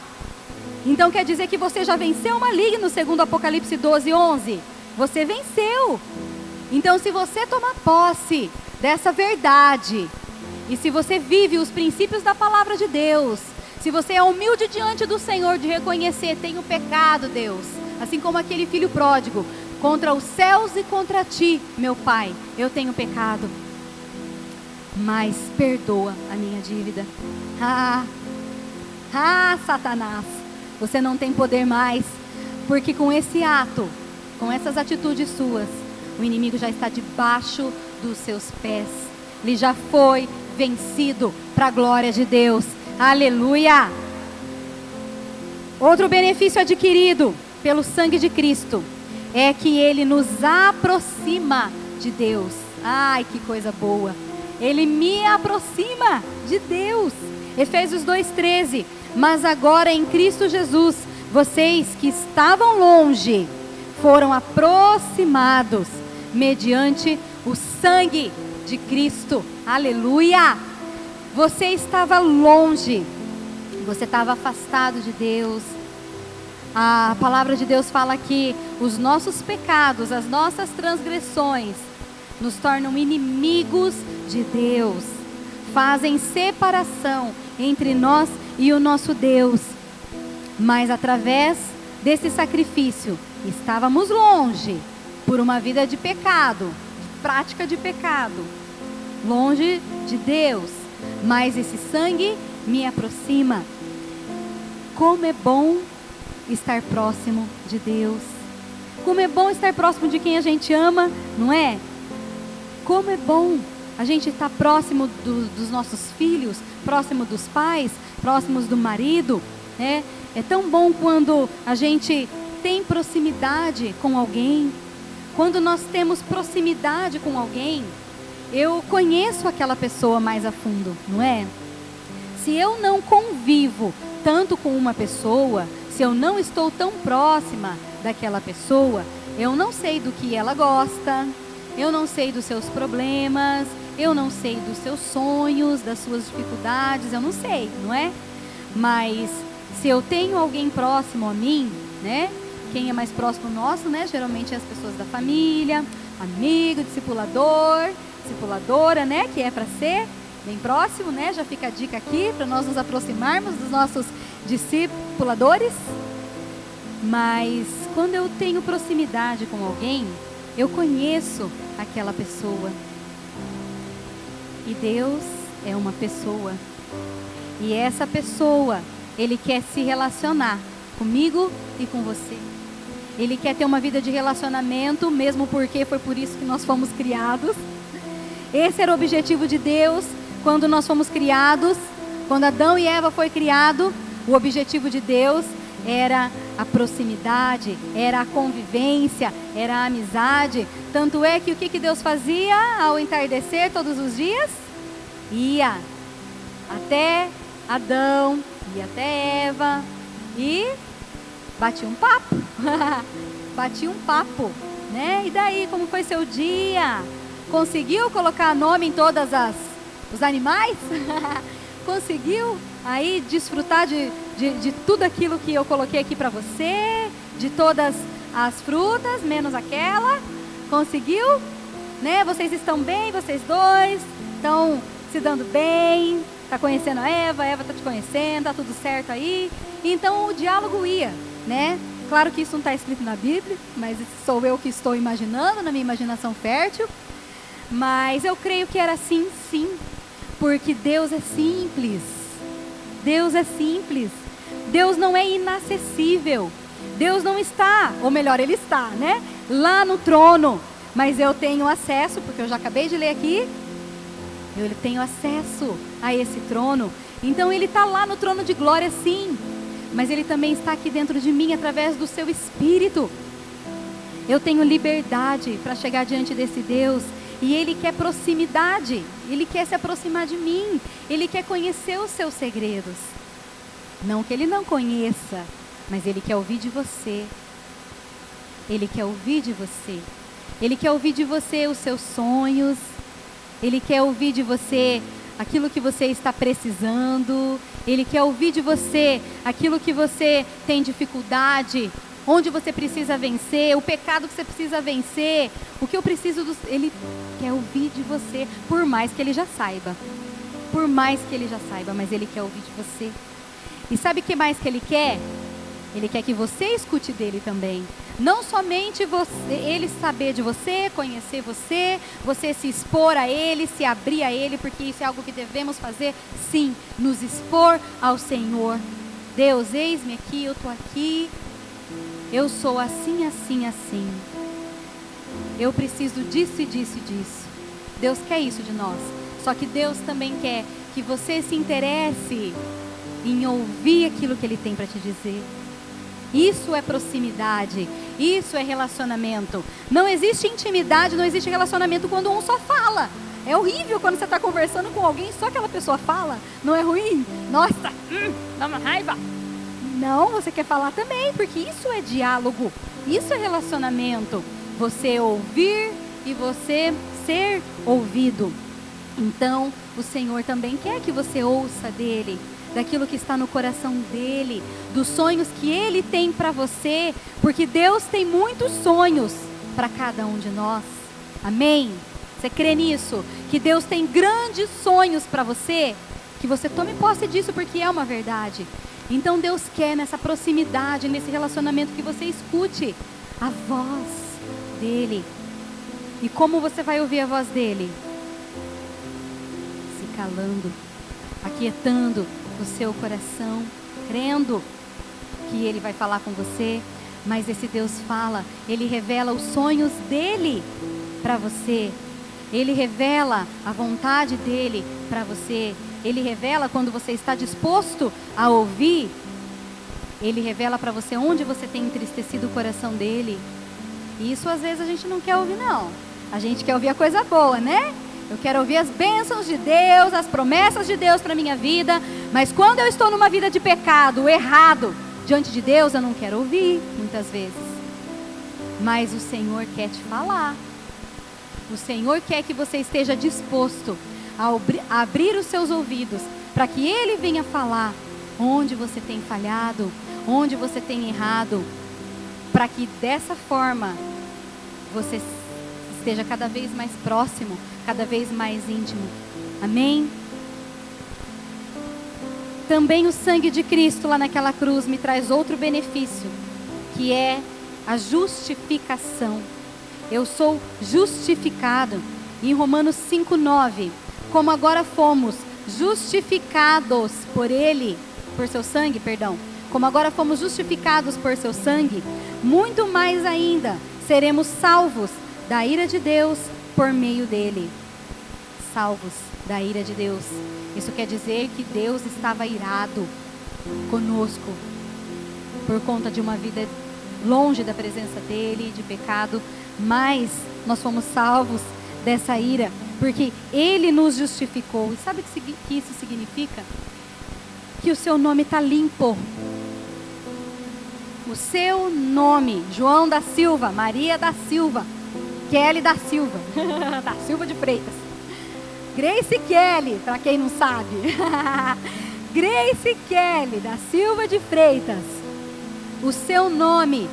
Então quer dizer que você já venceu o maligno, segundo Apocalipse 12, 11. Você venceu. Então, se você tomar posse dessa verdade, e se você vive os princípios da palavra de Deus, se você é humilde diante do Senhor de reconhecer, tenho pecado, Deus, assim como aquele filho pródigo, contra os céus e contra ti, meu Pai, eu tenho pecado mas perdoa a minha dívida. Ah, ah, Satanás, você não tem poder mais, porque com esse ato, com essas atitudes suas, o inimigo já está debaixo dos seus pés. Ele já foi vencido para a glória de Deus. Aleluia! Outro benefício adquirido pelo sangue de Cristo é que ele nos aproxima de Deus. Ai, que coisa boa! Ele me aproxima de Deus. Efésios 2:13. Mas agora em Cristo Jesus, vocês que estavam longe foram aproximados mediante o sangue de Cristo. Aleluia! Você estava longe. Você estava afastado de Deus. A palavra de Deus fala que os nossos pecados, as nossas transgressões, nos tornam inimigos de Deus, fazem separação entre nós e o nosso Deus. Mas através desse sacrifício, estávamos longe por uma vida de pecado, de prática de pecado, longe de Deus. Mas esse sangue me aproxima. Como é bom estar próximo de Deus. Como é bom estar próximo de quem a gente ama, não é? Como é bom a gente estar próximo do, dos nossos filhos, próximo dos pais, próximos do marido, né? É tão bom quando a gente tem proximidade com alguém. Quando nós temos proximidade com alguém, eu conheço aquela pessoa mais a fundo, não é? Se eu não convivo tanto com uma pessoa, se eu não estou tão próxima daquela pessoa, eu não sei do que ela gosta, eu não sei dos seus problemas, eu não sei dos seus sonhos, das suas dificuldades, eu não sei, não é? Mas se eu tenho alguém próximo a mim, né? Quem é mais próximo nosso, né? Geralmente é as pessoas da família, amigo, discipulador, discipuladora, né? Que é para ser bem próximo, né? Já fica a dica aqui para nós nos aproximarmos dos nossos discipuladores. Mas quando eu tenho proximidade com alguém, eu conheço aquela pessoa. E Deus é uma pessoa. E essa pessoa, ele quer se relacionar comigo e com você. Ele quer ter uma vida de relacionamento, mesmo porque foi por isso que nós fomos criados. Esse era o objetivo de Deus quando nós fomos criados, quando Adão e Eva foi criado, o objetivo de Deus era a proximidade, era a convivência, era a amizade. Tanto é que o que, que Deus fazia ao entardecer todos os dias? Ia até Adão, ia até Eva e batia um papo. batia um papo, né? E daí, como foi seu dia? Conseguiu colocar nome em todas as os animais? Conseguiu aí desfrutar de, de, de, tudo aquilo que eu coloquei aqui para você? De todas as frutas, menos aquela? Conseguiu? Né? Vocês estão bem, vocês dois? Estão se dando bem? Está conhecendo a Eva, a Eva está te conhecendo, está tudo certo aí? Então o diálogo ia, né? Claro que isso não está escrito na Bíblia, mas sou eu que estou imaginando, na minha imaginação fértil. Mas eu creio que era assim, sim. Porque Deus é simples. Deus é simples. Deus não é inacessível. Deus não está, ou melhor, Ele está, né? Lá no trono. Mas eu tenho acesso, porque eu já acabei de ler aqui. Eu tenho acesso a esse trono. Então Ele está lá no trono de glória, sim. Mas Ele também está aqui dentro de mim através do seu Espírito. Eu tenho liberdade para chegar diante desse Deus e Ele quer proximidade, Ele quer se aproximar de mim, Ele quer conhecer os seus segredos. Não que Ele não conheça, mas Ele quer ouvir de você. Ele quer ouvir de você. Ele quer ouvir de você os seus sonhos. Ele quer ouvir de você aquilo que você está precisando. Ele quer ouvir de você aquilo que você tem dificuldade onde você precisa vencer, o pecado que você precisa vencer, o que eu preciso do. Ele quer ouvir de você, por mais que ele já saiba. Por mais que ele já saiba, mas ele quer ouvir de você. E sabe o que mais que ele quer? Ele quer que você escute dele também. Não somente você, ele saber de você, conhecer você, você se expor a ele, se abrir a ele, porque isso é algo que devemos fazer, sim, nos expor ao Senhor. Deus, eis-me aqui, eu estou aqui, eu sou assim, assim, assim. Eu preciso disso e disso e disso. Deus quer isso de nós. Só que Deus também quer que você se interesse em ouvir aquilo que Ele tem para te dizer. Isso é proximidade, isso é relacionamento. Não existe intimidade, não existe relacionamento quando um só fala. É horrível quando você está conversando com alguém só aquela pessoa fala. Não é ruim? Nossa, hum, dá uma raiva. Não, você quer falar também, porque isso é diálogo, isso é relacionamento. Você ouvir e você ser ouvido. Então, o Senhor também quer que você ouça dele, daquilo que está no coração dele, dos sonhos que ele tem para você, porque Deus tem muitos sonhos para cada um de nós. Amém? Você crê nisso? Que Deus tem grandes sonhos para você? Que você tome posse disso porque é uma verdade. Então Deus quer nessa proximidade, nesse relacionamento que você escute a voz dele. E como você vai ouvir a voz dele? Se calando, aquietando o seu coração, crendo que ele vai falar com você. Mas esse Deus fala, ele revela os sonhos dele para você. Ele revela a vontade dele para você. Ele revela quando você está disposto a ouvir. Ele revela para você onde você tem entristecido o coração dele. E isso às vezes a gente não quer ouvir, não. A gente quer ouvir a coisa boa, né? Eu quero ouvir as bênçãos de Deus, as promessas de Deus para minha vida. Mas quando eu estou numa vida de pecado, errado, diante de Deus, eu não quero ouvir, muitas vezes. Mas o Senhor quer te falar. O Senhor quer que você esteja disposto a abrir os seus ouvidos para que Ele venha falar onde você tem falhado, onde você tem errado, para que dessa forma você esteja cada vez mais próximo, cada vez mais íntimo. Amém? Também o sangue de Cristo lá naquela cruz me traz outro benefício, que é a justificação. Eu sou justificado. Em Romanos 5:9, como agora fomos justificados por ele, por seu sangue, perdão, como agora fomos justificados por seu sangue, muito mais ainda seremos salvos da ira de Deus por meio dele. Salvos da ira de Deus. Isso quer dizer que Deus estava irado conosco por conta de uma vida longe da presença dele, de pecado, mas nós fomos salvos dessa ira, porque ele nos justificou. E sabe o que isso significa? Que o seu nome está limpo. O seu nome, João da Silva, Maria da Silva, Kelly da Silva, da Silva de Freitas. Grace Kelly, para quem não sabe. Grace Kelly da Silva de Freitas. O seu nome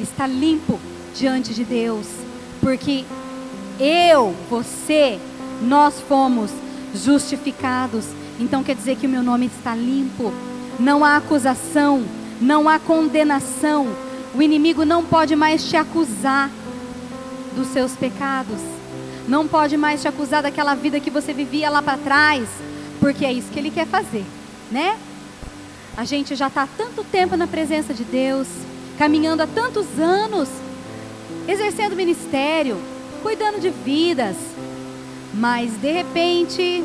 está limpo diante de Deus, porque eu, você, nós fomos justificados. Então quer dizer que o meu nome está limpo. Não há acusação, não há condenação. O inimigo não pode mais te acusar dos seus pecados. Não pode mais te acusar daquela vida que você vivia lá para trás, porque é isso que ele quer fazer, né? A gente já está há tanto tempo na presença de Deus, caminhando há tantos anos, exercendo ministério, cuidando de vidas, mas de repente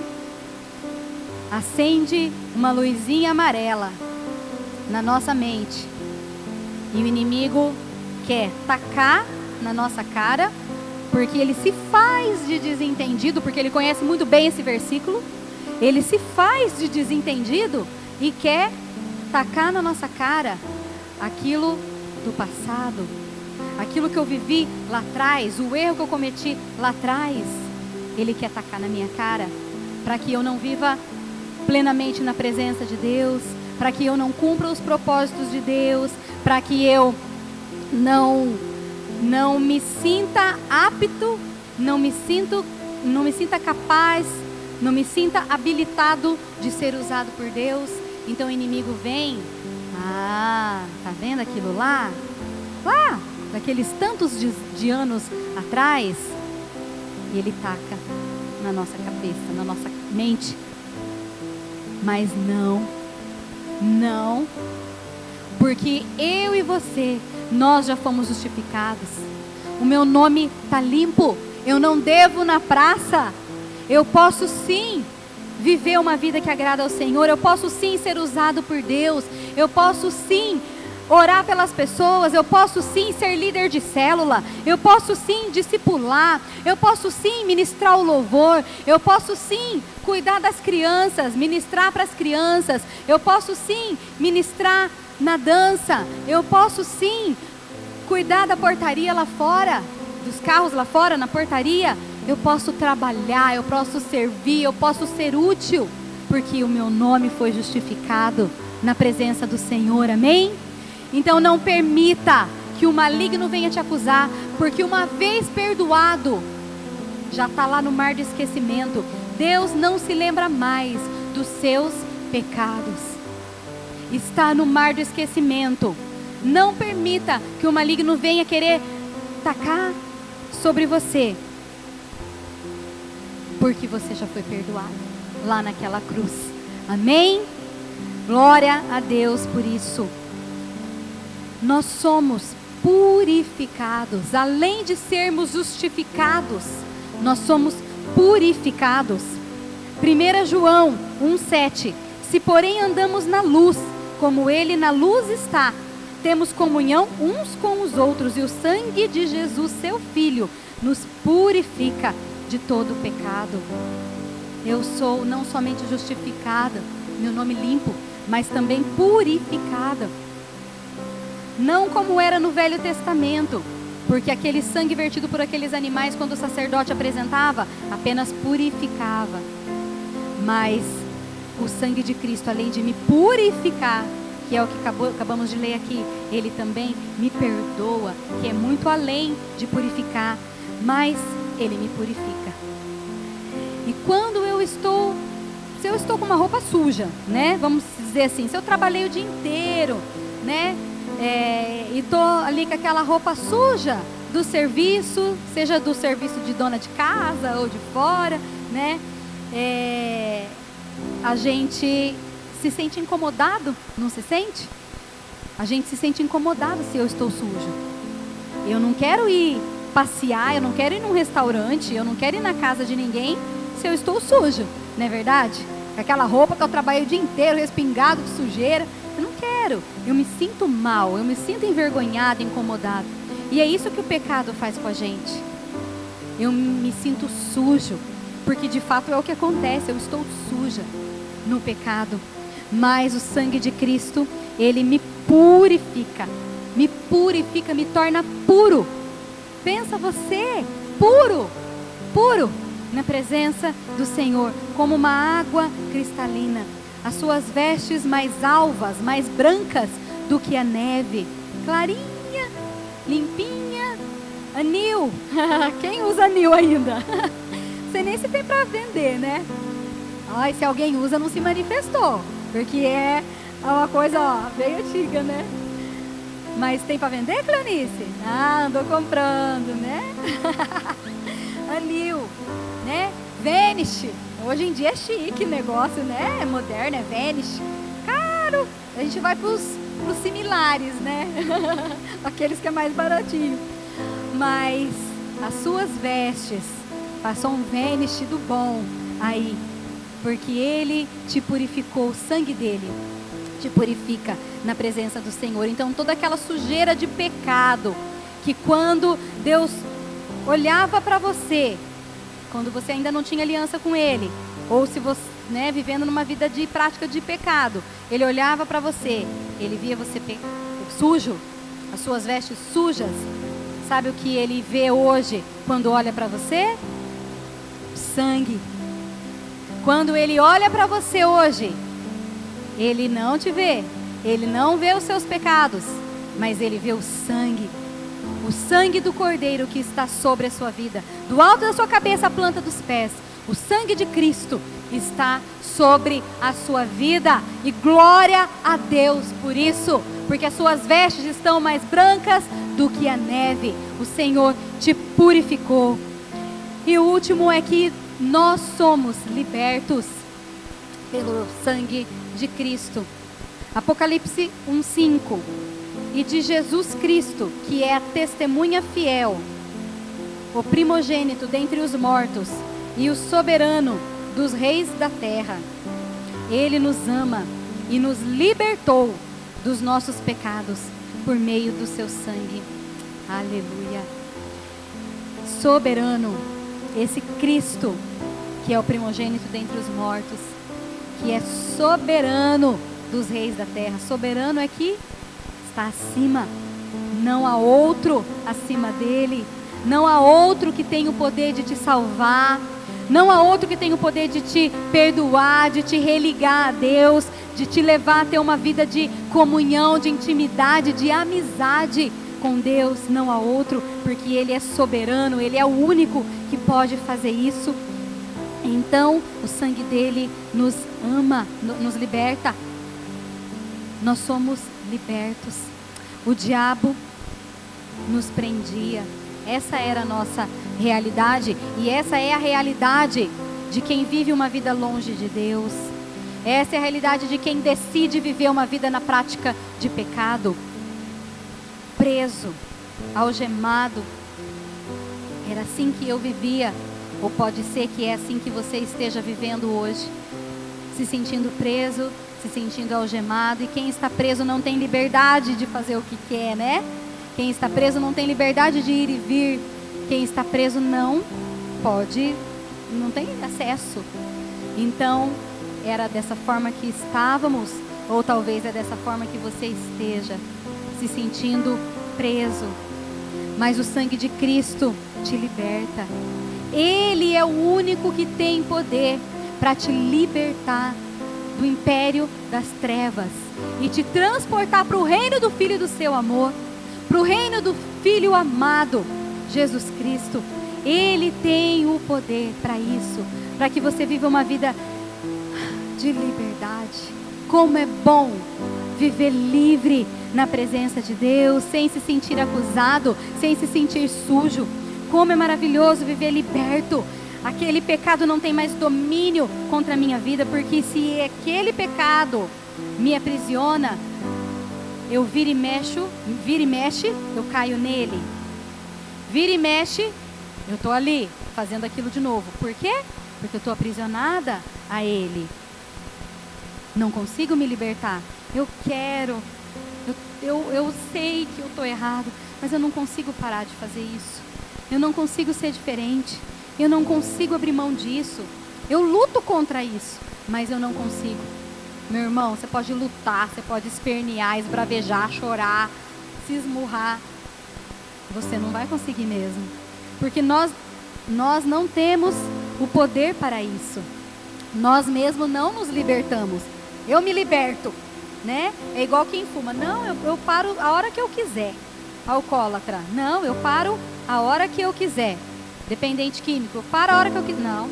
acende uma luzinha amarela na nossa mente. E o inimigo quer tacar na nossa cara, porque ele se faz de desentendido, porque ele conhece muito bem esse versículo. Ele se faz de desentendido e quer tacar na nossa cara aquilo do passado, aquilo que eu vivi lá atrás, o erro que eu cometi lá atrás. Ele quer tacar na minha cara para que eu não viva plenamente na presença de Deus, para que eu não cumpra os propósitos de Deus, para que eu não não me sinta apto, não me sinto, não me sinta capaz, não me sinta habilitado de ser usado por Deus. Então o inimigo vem, ah, tá vendo aquilo lá? Lá, daqueles tantos de, de anos atrás, e ele taca na nossa cabeça, na nossa mente. Mas não, não, porque eu e você, nós já fomos justificados. O meu nome está limpo. Eu não devo na praça. Eu posso sim viver uma vida que agrada ao Senhor. Eu posso sim ser usado por Deus. Eu posso sim orar pelas pessoas, eu posso sim ser líder de célula, eu posso sim discipular, eu posso sim ministrar o louvor, eu posso sim cuidar das crianças, ministrar para as crianças, eu posso sim ministrar na dança, eu posso sim cuidar da portaria lá fora, dos carros lá fora na portaria, eu posso trabalhar, eu posso servir, eu posso ser útil, porque o meu nome foi justificado na presença do Senhor, amém? Então não permita que o maligno venha te acusar, porque uma vez perdoado, já está lá no mar de esquecimento. Deus não se lembra mais dos seus pecados. Está no mar do esquecimento. Não permita que o maligno venha querer tacar sobre você, porque você já foi perdoado lá naquela cruz. Amém? Glória a Deus por isso nós somos purificados, além de sermos justificados, nós somos purificados. 1 João 1,7: Se porém andamos na luz, como Ele na luz está, temos comunhão uns com os outros, e o sangue de Jesus, seu Filho, nos purifica de todo pecado. Eu sou não somente justificada, meu nome limpo, mas também purificada não como era no Velho Testamento, porque aquele sangue vertido por aqueles animais, quando o sacerdote apresentava, apenas purificava. Mas o sangue de Cristo, além de me purificar, que é o que acabou, acabamos de ler aqui, ele também me perdoa, que é muito além de purificar, mas ele me purifica. E quando eu estou, se eu estou com uma roupa suja, né? Vamos dizer assim, se eu trabalhei o dia inteiro, né? É, e tô ali com aquela roupa suja do serviço, seja do serviço de dona de casa ou de fora, né? É, a gente se sente incomodado, não se sente? A gente se sente incomodado se eu estou sujo. Eu não quero ir passear, eu não quero ir num restaurante, eu não quero ir na casa de ninguém se eu estou sujo, não é verdade? Aquela roupa que eu trabalhei o dia inteiro, respingado de sujeira. Quero. Eu me sinto mal, eu me sinto envergonhado, incomodado. E é isso que o pecado faz com a gente. Eu me sinto sujo, porque de fato é o que acontece, eu estou suja no pecado. Mas o sangue de Cristo, ele me purifica, me purifica, me torna puro. Pensa você, puro, puro na presença do Senhor, como uma água cristalina. As suas vestes mais alvas, mais brancas do que a neve, clarinha, limpinha, anil. Quem usa anil ainda? Você nem se tem para vender, né? Ai, se alguém usa, não se manifestou, porque é uma coisa ó, bem antiga, né? Mas tem para vender, Clanice? Ah, andou comprando, né? Anil né? Vanish. Hoje em dia é chique o negócio, né? É moderno, é Vanish. Caro. A gente vai pros, pros similares, né? Aqueles que é mais baratinho. Mas as suas vestes passou um Vanish do bom aí. Porque ele te purificou, o sangue dele te purifica na presença do Senhor. Então toda aquela sujeira de pecado que quando Deus olhava para você, quando você ainda não tinha aliança com Ele, ou se você, né, vivendo numa vida de prática de pecado, Ele olhava para você, Ele via você sujo, as suas vestes sujas. Sabe o que Ele vê hoje quando olha para você? Sangue. Quando Ele olha para você hoje, Ele não te vê, Ele não vê os seus pecados, mas Ele vê o sangue o sangue do Cordeiro que está sobre a sua vida, do alto da sua cabeça à planta dos pés, o sangue de Cristo está sobre a sua vida. E glória a Deus por isso, porque as suas vestes estão mais brancas do que a neve. O Senhor te purificou. E o último é que nós somos libertos pelo sangue de Cristo. Apocalipse 1:5 e de Jesus Cristo, que é a testemunha fiel, o primogênito dentre os mortos e o soberano dos reis da terra. Ele nos ama e nos libertou dos nossos pecados por meio do seu sangue. Aleluia. Soberano, esse Cristo, que é o primogênito dentre os mortos, que é soberano dos reis da terra. Soberano é que está acima. Não há outro acima dele. Não há outro que tenha o poder de te salvar. Não há outro que tenha o poder de te perdoar, de te religar a Deus, de te levar a ter uma vida de comunhão, de intimidade, de amizade com Deus. Não há outro, porque Ele é soberano, Ele é o único que pode fazer isso. Então, o sangue dele nos ama, nos liberta. Nós somos libertos. O diabo nos prendia. Essa era a nossa realidade e essa é a realidade de quem vive uma vida longe de Deus. Essa é a realidade de quem decide viver uma vida na prática de pecado. Preso, algemado. Era assim que eu vivia, ou pode ser que é assim que você esteja vivendo hoje, se sentindo preso, se sentindo algemado e quem está preso não tem liberdade de fazer o que quer, né? Quem está preso não tem liberdade de ir e vir. Quem está preso não pode, não tem acesso. Então, era dessa forma que estávamos, ou talvez é dessa forma que você esteja, se sentindo preso. Mas o sangue de Cristo te liberta. Ele é o único que tem poder para te libertar do império das trevas e te transportar para o reino do Filho do seu amor, para o reino do Filho amado, Jesus Cristo. Ele tem o poder para isso, para que você viva uma vida de liberdade. Como é bom viver livre na presença de Deus, sem se sentir acusado, sem se sentir sujo. Como é maravilhoso viver liberto. Aquele pecado não tem mais domínio contra a minha vida, porque se aquele pecado me aprisiona, eu vira e mexo, vira e mexe, eu caio nele. Vira e mexe, eu estou ali, fazendo aquilo de novo. Por quê? Porque eu estou aprisionada a ele. Não consigo me libertar. Eu quero, eu, eu, eu sei que eu estou errado, mas eu não consigo parar de fazer isso. Eu não consigo ser diferente. Eu não consigo abrir mão disso. Eu luto contra isso, mas eu não consigo. Meu irmão, você pode lutar, você pode espernear, esbravejar, chorar, se esmurrar. Você não vai conseguir mesmo. Porque nós, nós não temos o poder para isso. Nós mesmos não nos libertamos. Eu me liberto, né? É igual quem fuma. Não, eu, eu paro a hora que eu quiser. Alcoólatra. Não, eu paro a hora que eu quiser. Dependente químico. Eu paro a hora que eu quiser. Não.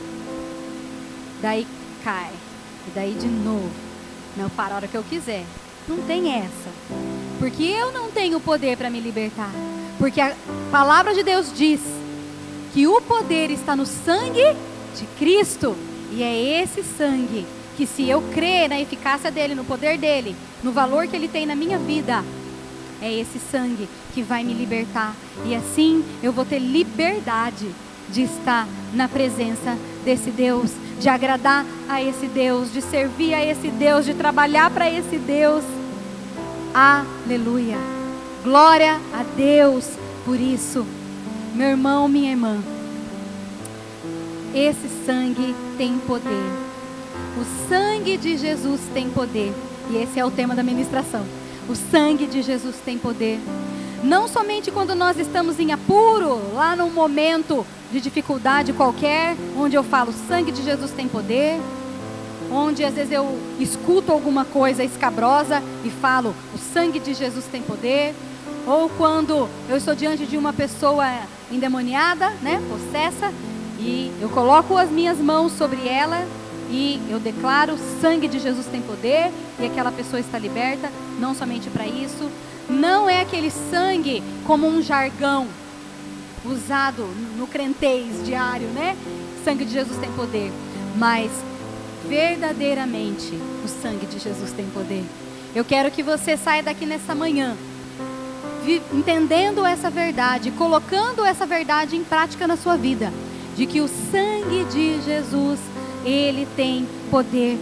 Daí cai. E daí de novo. Não, para a hora que eu quiser. Não tem essa. Porque eu não tenho poder para me libertar. Porque a palavra de Deus diz que o poder está no sangue de Cristo. E é esse sangue que, se eu crer na eficácia dele, no poder dele, no valor que ele tem na minha vida, é esse sangue que vai me libertar. E assim eu vou ter liberdade de estar na presença desse Deus, de agradar a esse Deus, de servir a esse Deus, de trabalhar para esse Deus. Aleluia. Glória a Deus por isso. Meu irmão, minha irmã, esse sangue tem poder. O sangue de Jesus tem poder. E esse é o tema da ministração. O sangue de Jesus tem poder. Não somente quando nós estamos em apuro, lá num momento de dificuldade qualquer, onde eu falo, sangue de Jesus tem poder, onde às vezes eu escuto alguma coisa escabrosa e falo, o sangue de Jesus tem poder, ou quando eu estou diante de uma pessoa endemoniada, né, possessa, e eu coloco as minhas mãos sobre ela e eu declaro, sangue de Jesus tem poder e aquela pessoa está liberta, não somente para isso, não é aquele sangue como um jargão, usado no crentez diário, né? Sangue de Jesus tem poder, mas verdadeiramente o sangue de Jesus tem poder. Eu quero que você saia daqui nessa manhã entendendo essa verdade, colocando essa verdade em prática na sua vida, de que o sangue de Jesus, ele tem poder,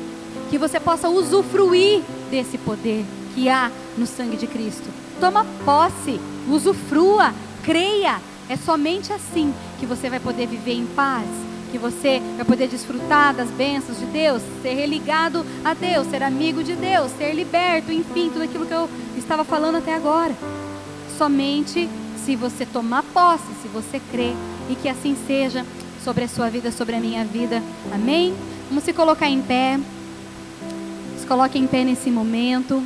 que você possa usufruir desse poder que há no sangue de Cristo. Toma posse, usufrua, creia, é somente assim que você vai poder viver em paz, que você vai poder desfrutar das bênçãos de Deus, ser religado a Deus, ser amigo de Deus, ser liberto, enfim, tudo aquilo que eu estava falando até agora. Somente se você tomar posse, se você crer, e que assim seja sobre a sua vida, sobre a minha vida. Amém? Vamos se colocar em pé. Se coloque em pé nesse momento.